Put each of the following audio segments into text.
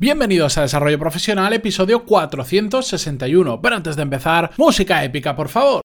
Bienvenidos a Desarrollo Profesional, episodio 461. Pero antes de empezar, música épica, por favor.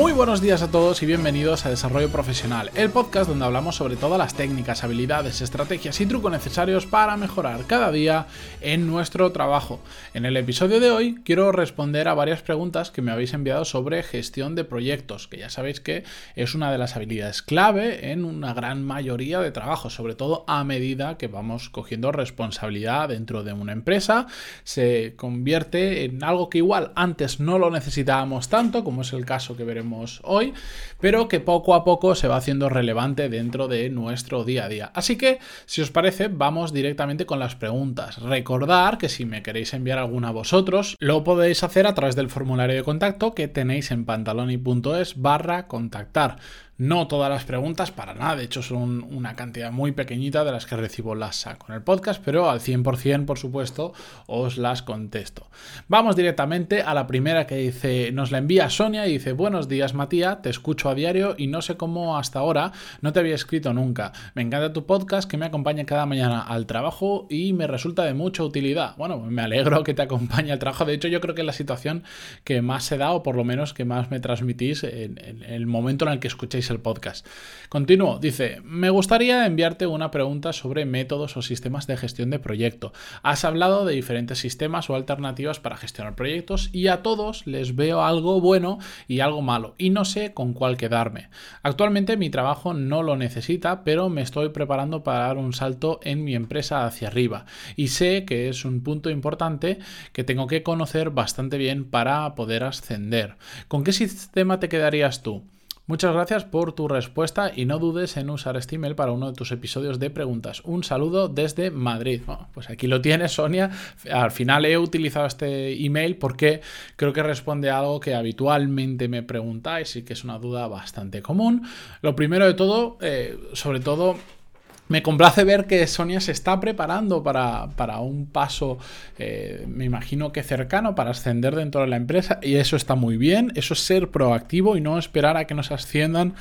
Muy buenos días a todos y bienvenidos a Desarrollo Profesional, el podcast donde hablamos sobre todas las técnicas, habilidades, estrategias y trucos necesarios para mejorar cada día en nuestro trabajo. En el episodio de hoy quiero responder a varias preguntas que me habéis enviado sobre gestión de proyectos, que ya sabéis que es una de las habilidades clave en una gran mayoría de trabajos, sobre todo a medida que vamos cogiendo responsabilidad dentro de una empresa, se convierte en algo que igual antes no lo necesitábamos tanto, como es el caso que veremos hoy, pero que poco a poco se va haciendo relevante dentro de nuestro día a día. Así que, si os parece, vamos directamente con las preguntas. Recordar que si me queréis enviar alguna a vosotros, lo podéis hacer a través del formulario de contacto que tenéis en pantaloni.es barra contactar. No todas las preguntas, para nada, de hecho son una cantidad muy pequeñita de las que recibo las saco en el podcast, pero al 100% por supuesto os las contesto. Vamos directamente a la primera que dice, nos la envía Sonia y dice, buenos días Matías, te escucho a diario y no sé cómo hasta ahora no te había escrito nunca. Me encanta tu podcast que me acompaña cada mañana al trabajo y me resulta de mucha utilidad. Bueno, me alegro que te acompañe al trabajo, de hecho yo creo que es la situación que más se da o por lo menos que más me transmitís en, en el momento en el que escuchéis el podcast. Continúo, dice, me gustaría enviarte una pregunta sobre métodos o sistemas de gestión de proyecto. Has hablado de diferentes sistemas o alternativas para gestionar proyectos y a todos les veo algo bueno y algo malo y no sé con cuál quedarme. Actualmente mi trabajo no lo necesita, pero me estoy preparando para dar un salto en mi empresa hacia arriba y sé que es un punto importante que tengo que conocer bastante bien para poder ascender. ¿Con qué sistema te quedarías tú? Muchas gracias por tu respuesta y no dudes en usar este email para uno de tus episodios de preguntas. Un saludo desde Madrid. pues aquí lo tienes, Sonia. Al final he utilizado este email porque creo que responde a algo que habitualmente me preguntáis y que es una duda bastante común. Lo primero de todo, eh, sobre todo me complace ver que Sonia se está preparando para, un paso, eh, me imagino que cercano, para ascender dentro de la empresa y eso está muy bien, eso es ser proactivo y no esperar a que nos asciendan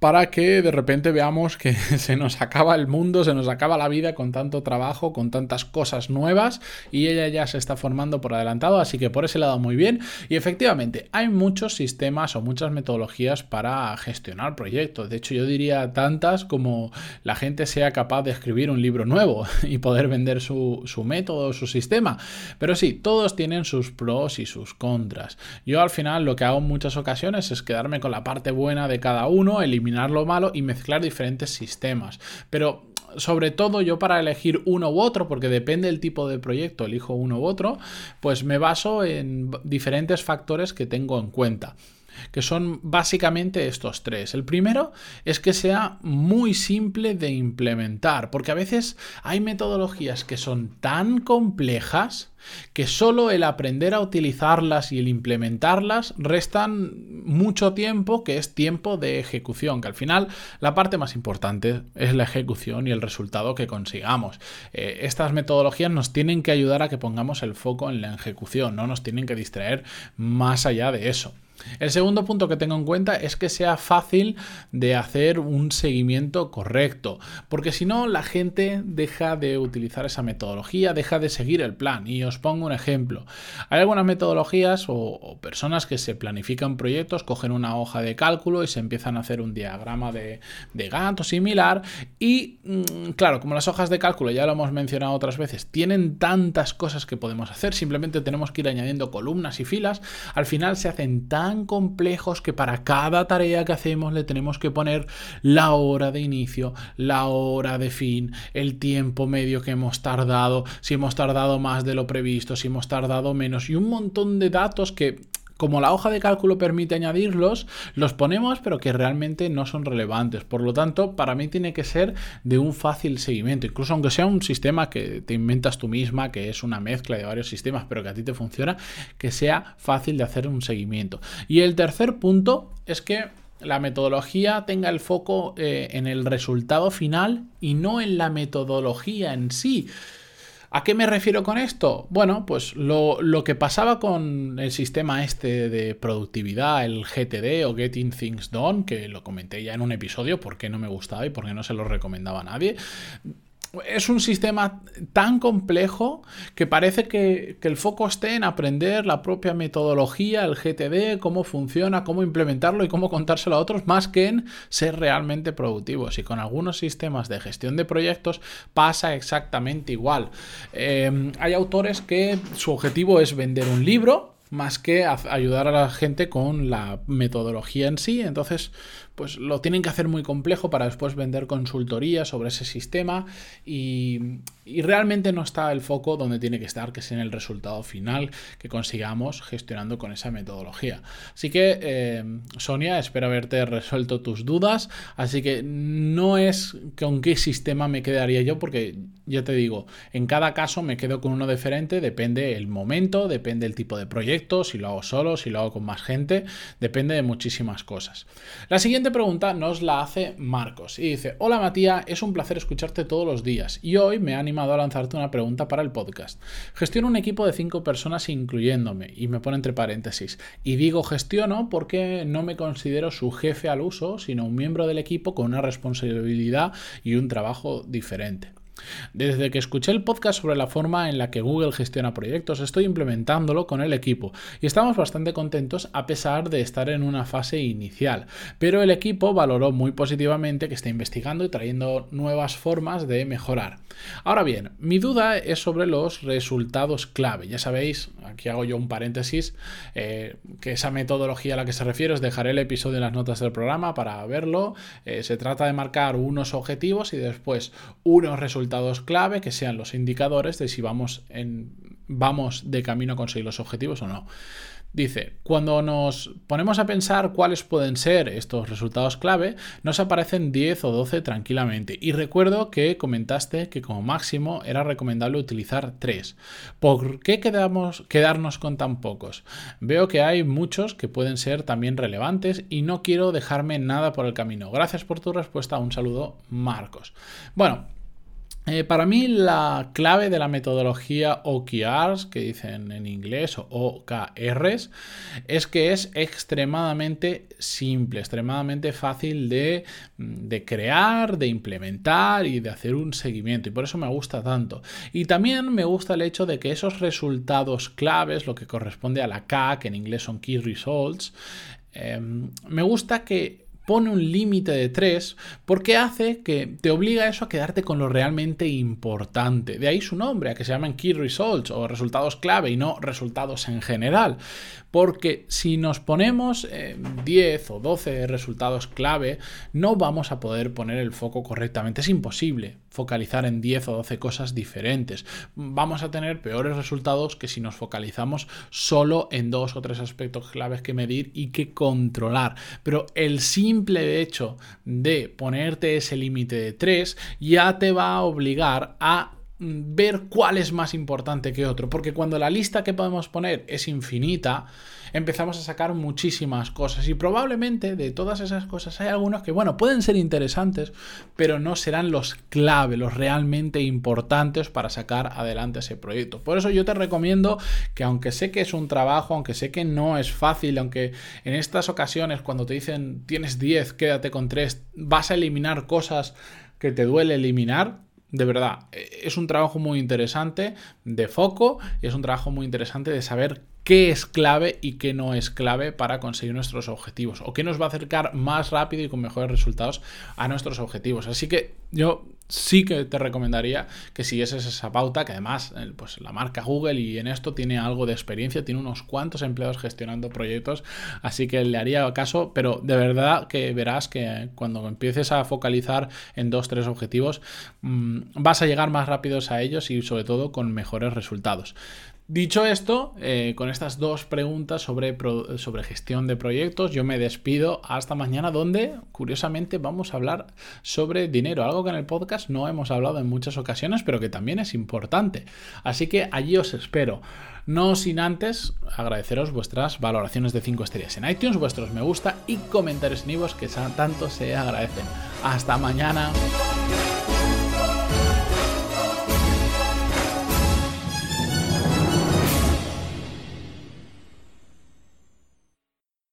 para que de repente veamos que se nos acaba el mundo, se nos acaba la vida con tanto trabajo, con tantas cosas nuevas y ella ya se está formando por adelantado, así que por ese lado muy bien. Y efectivamente, hay muchos sistemas o muchas metodologías para gestionar proyectos. De hecho, yo diría tantas como la gente sea capaz de escribir un libro nuevo y poder vender su, su método, su sistema. Pero sí, todos tienen sus pros y sus contras. Yo al final lo que hago en muchas ocasiones es quedarme con la parte buena de cada uno, eliminar lo malo y mezclar diferentes sistemas. Pero sobre todo yo para elegir uno u otro, porque depende del tipo de proyecto, elijo uno u otro, pues me baso en diferentes factores que tengo en cuenta que son básicamente estos tres. El primero es que sea muy simple de implementar, porque a veces hay metodologías que son tan complejas que solo el aprender a utilizarlas y el implementarlas restan mucho tiempo, que es tiempo de ejecución, que al final la parte más importante es la ejecución y el resultado que consigamos. Eh, estas metodologías nos tienen que ayudar a que pongamos el foco en la ejecución, no nos tienen que distraer más allá de eso. El segundo punto que tengo en cuenta es que sea fácil de hacer un seguimiento correcto, porque si no la gente deja de utilizar esa metodología, deja de seguir el plan. Y os pongo un ejemplo. Hay algunas metodologías o, personas que se planifican proyectos, cogen una hoja de cálculo y se empiezan a hacer un diagrama de, de Gantt o similar. Y mm, claro, como las hojas de cálculo ya lo hemos mencionado otras veces, tienen tantas cosas que podemos hacer, simplemente tenemos que ir añadiendo columnas y filas, al final se hacen tan complejos que para cada tarea que hacemos le tenemos que poner la hora de inicio, la hora de fin, el tiempo medio que hemos tardado, si hemos tardado más de lo previsto, si hemos tardado menos y un montón de datos que como la hoja de cálculo permite añadirlos, los ponemos pero que realmente no son relevantes. Por lo tanto, para mí tiene que ser de un fácil seguimiento, incluso aunque sea un sistema que te inventas tú misma, que es una mezcla de varios sistemas, pero que a ti te funciona, que sea fácil de hacer un seguimiento. Y el tercer punto es que la metodología tenga el foco eh, en el resultado final y no en la metodología en sí. ¿A qué me refiero con esto? Bueno, pues lo, que pasaba con el sistema este de productividad, el GTD o Getting Things Done, que lo comenté ya en un episodio porque no me gustaba y porque no se lo recomendaba a nadie es un sistema tan complejo que parece que, el foco esté en aprender la propia metodología, el GTD, cómo funciona, cómo implementarlo y cómo contárselo a otros, más que en ser realmente productivos. Y con algunos sistemas de gestión de proyectos pasa exactamente igual. Eh, hay autores que su objetivo es vender un libro más que ayudar a la gente con la metodología en sí. Entonces, pues lo tienen que hacer muy complejo para después vender consultoría sobre ese sistema y, realmente no está el foco donde tiene que estar, que es en el resultado final que consigamos gestionando con esa metodología. Así que, eh, Sonia, espero haberte resuelto tus dudas. Así que no es con qué sistema me quedaría yo, porque ya te digo, en cada caso me quedo con uno diferente, depende el momento, depende el tipo de proyecto, si lo hago solo, si lo hago con más gente, depende de muchísimas cosas. La siguiente pregunta nos la hace Marcos y dice, hola Matías, es un placer escucharte todos los días y hoy me ha animado a lanzarte una pregunta para el podcast. Gestiono un equipo de cinco personas incluyéndome y me pone entre paréntesis y digo gestiono porque no me considero su jefe al uso, sino un miembro del equipo con una responsabilidad y un trabajo diferente. Desde que escuché el podcast sobre la forma en la que Google gestiona proyectos, estoy implementándolo con el equipo y estamos bastante contentos a pesar de estar en una fase inicial. Pero el equipo valoró muy positivamente que está investigando y trayendo nuevas formas de mejorar. Ahora bien, mi duda es sobre los resultados clave. Ya sabéis, aquí hago yo un paréntesis, eh, que esa metodología a la que se refiere os dejaré el episodio en las notas del programa para verlo. Eh, se trata de marcar unos objetivos y después unos resultados clave que sean los indicadores de si vamos, en, vamos de camino a conseguir los objetivos o no. Dice, cuando nos ponemos a pensar cuáles pueden ser estos resultados clave, nos aparecen 10 o 12 tranquilamente. Y recuerdo que comentaste que como máximo era recomendable utilizar 3. ¿Por qué quedamos, quedarnos con tan pocos? Veo que hay muchos que pueden ser también relevantes y no quiero dejarme nada por el camino. Gracias por tu respuesta. Un saludo, Marcos. Bueno, eh, para mí la clave de la metodología OKRs, que dicen en inglés, o OKRs, es que es extremadamente simple, extremadamente fácil de, de, crear, de implementar y de hacer un seguimiento. Y por eso me gusta tanto. Y también me gusta el hecho de que esos resultados claves, lo que corresponde a la K, que en inglés son Key Results, em, me gusta que pone un límite de 3 porque hace que te obliga a eso a quedarte con lo realmente importante. De ahí su nombre, a que se llaman Key Results o resultados clave y no resultados en general. Porque si nos ponemos 10 o 12 resultados clave, no vamos a poder poner el foco correctamente. Es imposible focalizar en 10 o 12 cosas diferentes. Vamos a tener peores resultados que si nos focalizamos solo en dos o tres aspectos claves que medir y que controlar. Pero el simple hecho de ponerte ese límite de 3 ya te va a obligar a ver cuál es más importante que otro, porque cuando la lista que podemos poner es infinita, empezamos a sacar muchísimas cosas y probablemente de todas esas cosas hay algunos que, bueno, pueden ser interesantes, pero no serán los clave, los realmente importantes para sacar adelante ese proyecto. Por eso yo te recomiendo que aunque sé que es un trabajo, aunque sé que no es fácil, aunque en estas ocasiones cuando te dicen tienes 10, quédate con 3, vas a eliminar cosas que te duele eliminar, de verdad, e, es un trabajo muy interesante de foco y es un trabajo muy interesante de saber qué es clave y qué no es clave para conseguir nuestros objetivos o qué nos va a acercar más rápido y con mejores resultados a nuestros objetivos. Así que yo sí que te recomendaría que siguieses esa pauta, que además eh, pues la marca Google y en esto tiene algo de experiencia, tiene unos cuantos empleados gestionando proyectos, así que le haría caso, pero de verdad que verás que cuando empieces a focalizar en dos, tres objetivos, mm, vas a llegar más rápidos a ellos y sobre todo con mejores resultados. Dicho esto, eh, con estas dos preguntas sobre, sobre gestión de proyectos, yo me despido hasta mañana donde, curiosamente, vamos a hablar sobre dinero, algo que en el podcast no hemos hablado en muchas ocasiones, pero que también es importante. Así que allí os espero. No sin antes agradeceros vuestras valoraciones de 5 estrellas en iTunes, vuestros me gusta y comentarios en que tanto se agradecen. Hasta mañana.